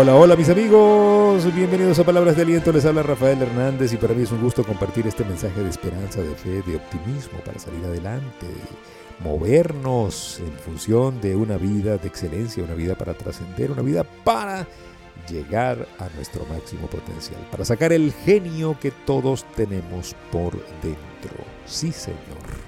Hola, hola mis amigos, bienvenidos a Palabras de Aliento, les habla Rafael Hernández y para mí es un gusto compartir este mensaje de esperanza, de fe, de optimismo para salir adelante, movernos en función de una vida de excelencia, una vida para trascender, una vida para llegar a nuestro máximo potencial, para sacar el genio que todos tenemos por dentro. Sí, Señor.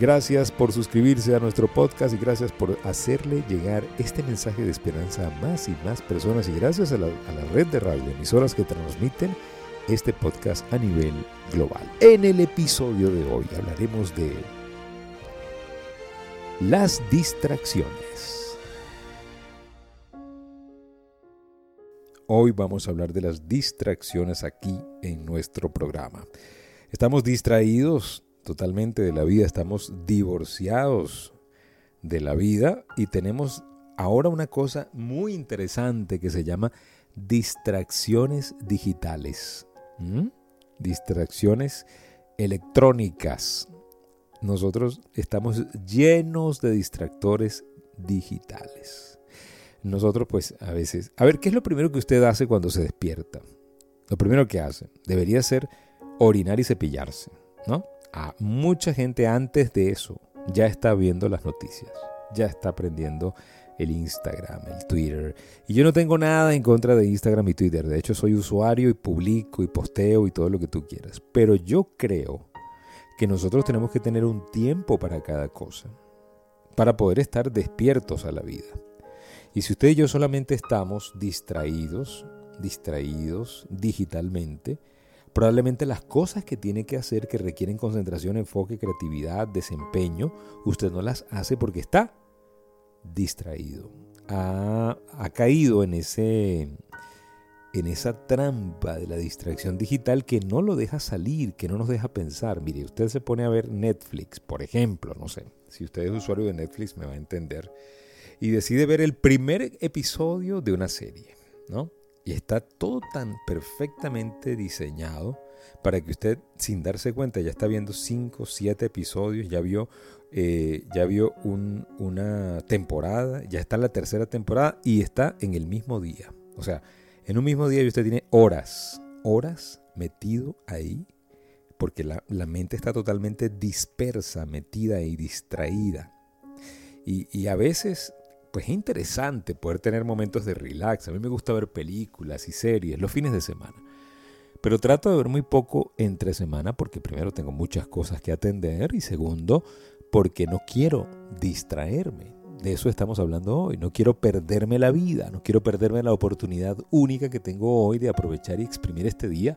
Gracias por suscribirse a nuestro podcast y gracias por hacerle llegar este mensaje de esperanza a más y más personas y gracias a la, red de radio emisoras que transmiten este podcast a nivel global. En el episodio de hoy hablaremos de las distracciones. Hoy vamos a hablar de las distracciones aquí en nuestro programa. Estamos distraídos totalmente de la vida, estamos divorciados de la vida y tenemos ahora una cosa muy interesante que se llama distracciones digitales, distracciones electrónicas. Nosotros estamos llenos de distractores digitales. Nosotros pues a veces, a ver, ¿qué es lo primero que usted hace cuando se despierta? Lo primero que hace debería ser orinar y cepillarse, ¿no? a mucha gente antes de eso ya está viendo las noticias, ya está aprendiendo el Instagram, el Twitter. Y yo no tengo nada en contra de Instagram y Twitter. De hecho, soy usuario y publico y posteo y todo lo que tú quieras. Pero yo creo que nosotros tenemos que tener un tiempo para cada cosa, para poder estar despiertos a la vida. Y si usted y yo solamente estamos distraídos, distraídos digitalmente, Probablemente las cosas que tiene que hacer que requieren concentración, enfoque, creatividad, desempeño, usted no las hace porque está distraído. Ha, caído en, ese, en esa trampa de la distracción digital que no lo deja salir, que no nos deja pensar. Mire, usted se pone a ver Netflix, por ejemplo, no sé, si usted es usuario de Netflix me va a entender, y decide ver el primer episodio de una serie, ¿no? Y está todo tan perfectamente diseñado para que usted, sin darse cuenta, ya está viendo 5, 7 episodios, ya vio, eh, ya vio una temporada, ya está en la tercera temporada y está en el mismo día. O sea, en un mismo día usted tiene horas, horas metido ahí, porque la, mente está totalmente dispersa, metida y distraída. Y a veces pues es interesante poder tener momentos de relax. A mí me gusta ver películas y series los fines de semana. Pero trato de ver muy poco entre semana porque primero tengo muchas cosas que atender y segundo porque no quiero distraerme. De eso estamos hablando hoy. No quiero perderme la vida, no quiero perderme la oportunidad única que tengo hoy de aprovechar y exprimir este día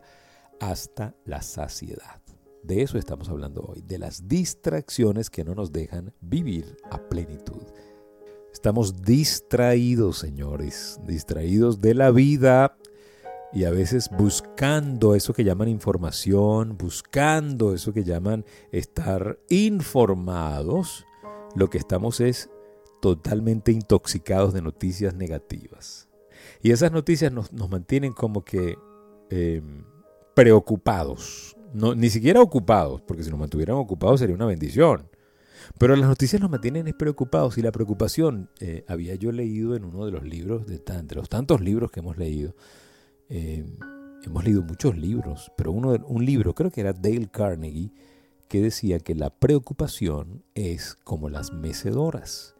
hasta la saciedad. De eso estamos hablando hoy, de las distracciones que no nos dejan vivir a plenitud. Estamos distraídos, señores, distraídos de la vida y a veces buscando eso que llaman información, buscando eso que llaman estar informados, lo que estamos es totalmente intoxicados de noticias negativas. Y esas noticias nos, mantienen como que em, preocupados, no, ni siquiera ocupados, porque si nos mantuvieran ocupados sería una bendición. Pero las noticias nos mantienen preocupados y la preocupación, eh, había yo leído en uno de los libros, de, entre los tantos libros que hemos leído, eh, hemos leído muchos libros, pero uno, un libro, creo que era Dale Carnegie, que decía que la preocupación es como las mecedoras,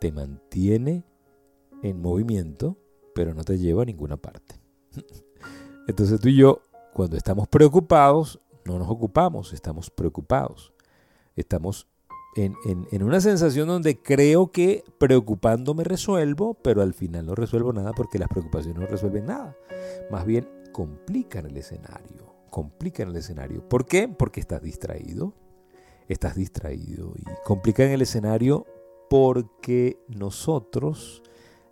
te mantiene en movimiento, pero no te lleva a ninguna parte. Entonces tú y yo, cuando estamos preocupados, no nos ocupamos, estamos preocupados. Estamos en, una sensación donde creo que preocupándome resuelvo, pero al final no resuelvo nada porque las preocupaciones no resuelven nada. Más bien complican el escenario, complican el escenario. ¿Por qué? Porque estás distraído, estás distraído y complican el escenario porque nosotros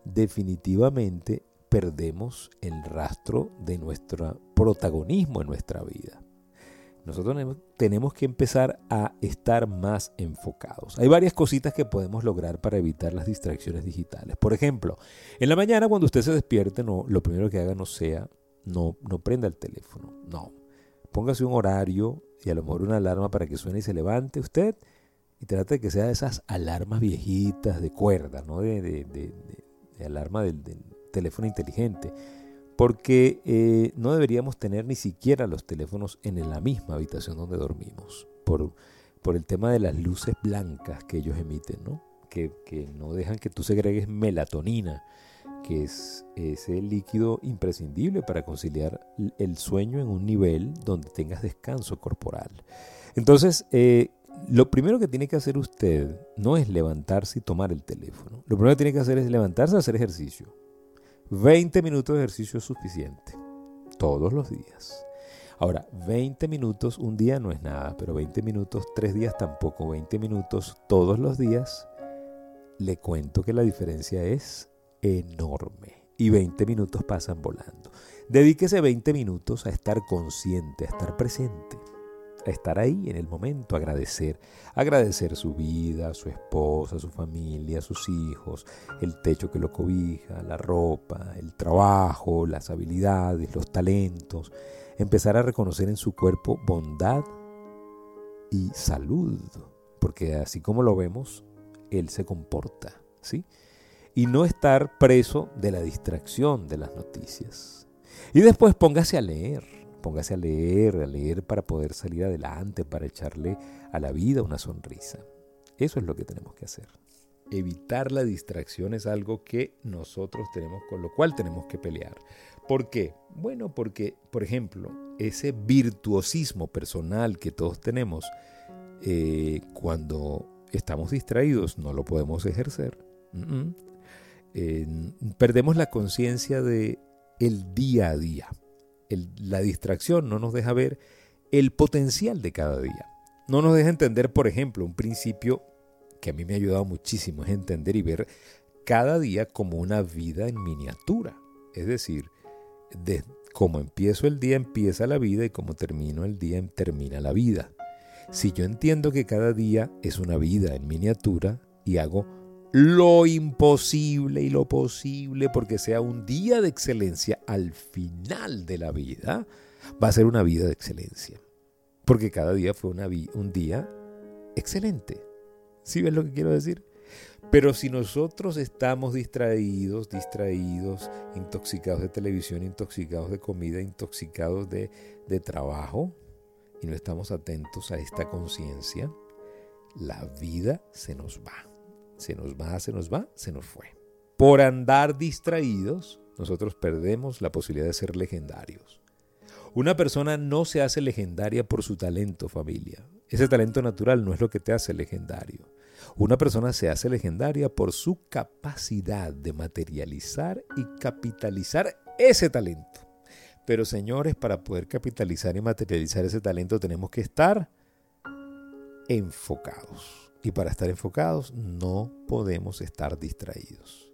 definitivamente perdemos el rastro de nuestro protagonismo en nuestra vida. Nosotros tenemos que empezar a estar más enfocados. Hay varias cositas que podemos lograr para evitar las distracciones digitales. Por ejemplo, en la mañana cuando usted se despierte, no, lo primero que haga no sea, no, no prenda el teléfono, no. Póngase un horario y a lo mejor una alarma para que suene y se levante usted y trate de que sea de esas alarmas viejitas de cuerda, ¿no? De, de, de, alarma del, teléfono inteligente, porque eh, no deberíamos tener ni siquiera los teléfonos en la misma habitación donde dormimos, por, el tema de las luces blancas que ellos emiten, ¿no? Que, que no dejan que tú segregues melatonina, que es ese líquido imprescindible para conciliar el sueño en un nivel donde tengas descanso corporal. Entonces, eh, lo primero que tiene que hacer usted no es levantarse y tomar el teléfono. Lo primero que tiene que hacer es levantarse a hacer ejercicio. 20 minutos de ejercicio es suficiente. Todos los días. Ahora, 20 minutos un día no es nada, pero 20 minutos tres días tampoco. 20 minutos todos los días, le cuento que la diferencia es enorme. Y 20 minutos pasan volando. Dedíquese 20 minutos a estar consciente, a estar presente estar ahí en el momento, agradecer, agradecer su vida, su esposa, su familia, sus hijos, el techo que lo cobija, la ropa, el trabajo, las habilidades, los talentos, empezar a reconocer en su cuerpo bondad y salud, porque así como lo vemos, él se comporta, ¿sí? Y no estar preso de la distracción de las noticias. Y después póngase a leer Póngase a leer, a leer para poder salir adelante, para echarle a la vida una sonrisa. Eso es lo que tenemos que hacer. Evitar la distracción es algo que nosotros tenemos, con lo cual tenemos que pelear. ¿Por qué? Bueno, porque, por ejemplo, ese virtuosismo personal que todos tenemos, eh, cuando estamos distraídos no lo podemos ejercer. perdemos la conciencia de el día a día la distracción no nos deja ver el potencial de cada día. No nos deja entender, por ejemplo, un principio que a mí me ha ayudado muchísimo, es entender y ver cada día como una vida en miniatura. Es decir, de cómo empiezo el día empieza la vida y como termino el día termina la vida. Si yo entiendo que cada día es una vida en miniatura y hago lo imposible y lo posible porque sea un día de excelencia al final de la vida, va a ser una vida de excelencia. Porque cada día fue una un día excelente. ¿Sí ves lo que quiero decir? Pero si nosotros estamos distraídos, distraídos, intoxicados de televisión, intoxicados de comida, intoxicados de, de trabajo, y no estamos atentos a esta conciencia, la vida se nos va. Se nos va, se nos va, se nos fue. Por andar distraídos, nosotros perdemos la posibilidad de ser legendarios. Una persona no se hace legendaria por su talento, familia. Ese talento natural no es lo que te hace legendario. Una persona se hace legendaria por su capacidad de materializar y capitalizar ese talento. Pero señores, para poder capitalizar y materializar ese talento tenemos que estar enfocados. Y para estar enfocados no podemos estar distraídos.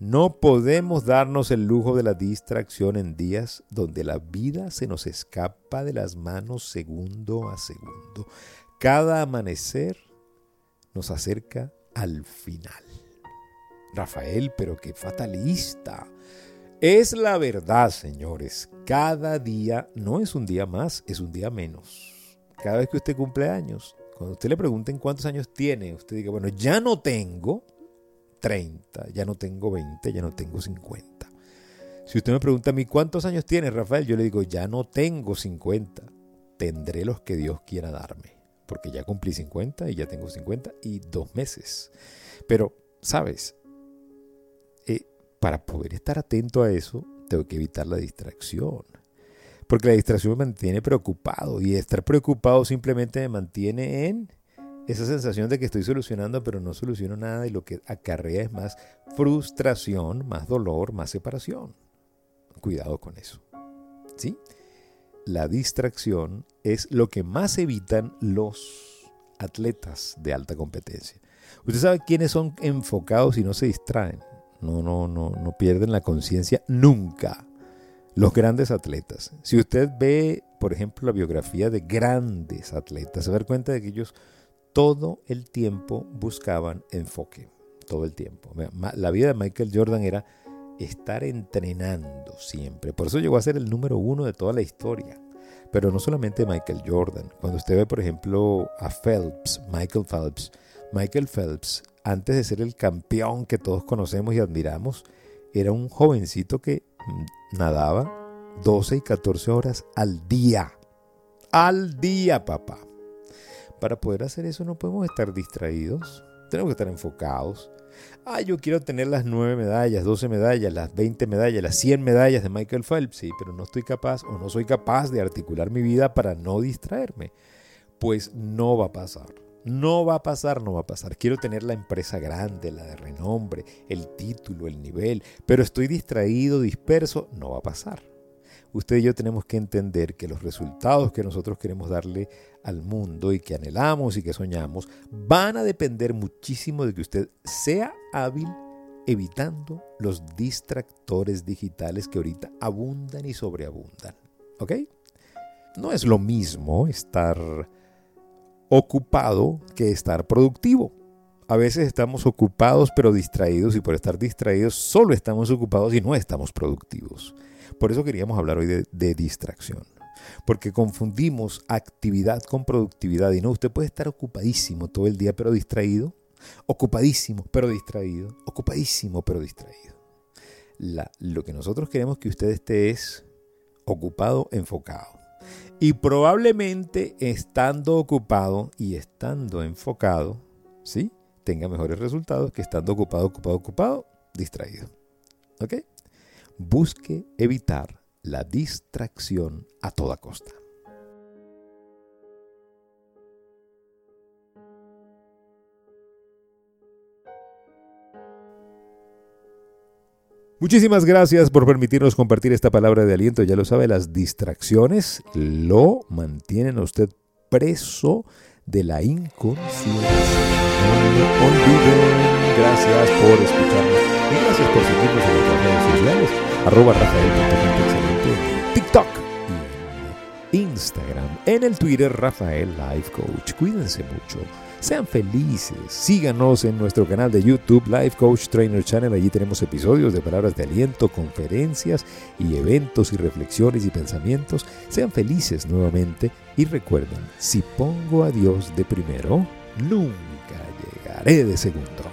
No podemos darnos el lujo de la distracción en días donde la vida se nos escapa de las manos segundo a segundo. Cada amanecer nos acerca al final. Rafael, pero qué fatalista. Es la verdad, señores. Cada día no es un día más, es un día menos. Cada vez que usted cumple años, cuando usted le pregunten cuántos años tiene, usted diga, bueno, ya no tengo 30, ya no tengo 20, ya no tengo 50. Si usted me pregunta a mí cuántos años tiene, Rafael, yo le digo, ya no tengo 50, tendré los que Dios quiera darme, porque ya cumplí 50 y ya tengo 50 y dos meses. Pero, ¿sabes? Eh, para poder estar atento a eso, tengo que evitar la distracción. Porque la distracción me mantiene preocupado y estar preocupado simplemente me mantiene en esa sensación de que estoy solucionando pero no soluciono nada y lo que acarrea es más frustración, más dolor, más separación. Cuidado con eso. ¿Sí? La distracción es lo que más evitan los atletas de alta competencia. Usted sabe quiénes son enfocados y no se distraen. No, no, no, no pierden la conciencia nunca los grandes atletas. Si usted ve, por ejemplo, la biografía de grandes atletas, se va a cuenta de que ellos todo el tiempo buscaban enfoque, todo el tiempo. La vida de Michael Jordan era estar entrenando siempre. Por eso llegó a ser el número uno de toda la historia. Pero no solamente Michael Jordan. Cuando usted ve, por ejemplo, a Phelps, Michael Phelps, Michael Phelps, antes de ser el campeón que todos conocemos y admiramos, era un jovencito que nadaba 12 y 14 horas al día. Al día, papá. Para poder hacer eso no podemos estar distraídos, tenemos que estar enfocados. Ah, yo quiero tener las 9 medallas, 12 medallas, las 20 medallas, las 100 medallas de Michael Phelps, sí, pero no estoy capaz o no soy capaz de articular mi vida para no distraerme. Pues no va a pasar. No va a pasar, no va a pasar. Quiero tener la empresa grande, la de renombre, el título, el nivel, pero estoy distraído, disperso, no va a pasar. Usted y yo tenemos que entender que los resultados que nosotros queremos darle al mundo y que anhelamos y que soñamos van a depender muchísimo de que usted sea hábil evitando los distractores digitales que ahorita abundan y sobreabundan. ¿Ok? No es lo mismo estar ocupado que estar productivo. A veces estamos ocupados pero distraídos y por estar distraídos solo estamos ocupados y no estamos productivos. Por eso queríamos hablar hoy de, distracción. Porque confundimos actividad con productividad y no, usted puede estar ocupadísimo todo el día pero distraído, ocupadísimo pero distraído, ocupadísimo pero distraído. lo que nosotros queremos que usted esté es ocupado, enfocado. Y probablemente estando ocupado y estando enfocado, ¿sí? Tenga mejores resultados que estando ocupado, ocupado, ocupado, distraído. ¿Ok? Busque evitar la distracción a toda costa. Muchísimas gracias por permitirnos compartir esta palabra de aliento. Ya lo sabe, las distracciones lo mantienen a usted preso de la inconsciencia. Olviden. Gracias por escucharnos y gracias por seguirnos en nuestras redes sociales. Arroba Rafael excelente en TikTok Instagram. En el Twitter Rafael Life Coach. Cuídense mucho. Sean felices. Síganos en nuestro canal de YouTube, Life Coach Trainer Channel. Allí tenemos episodios de palabras de aliento, conferencias y eventos y reflexiones y pensamientos. Sean felices nuevamente y recuerden, si pongo a Dios de primero, nunca llegaré de segundo.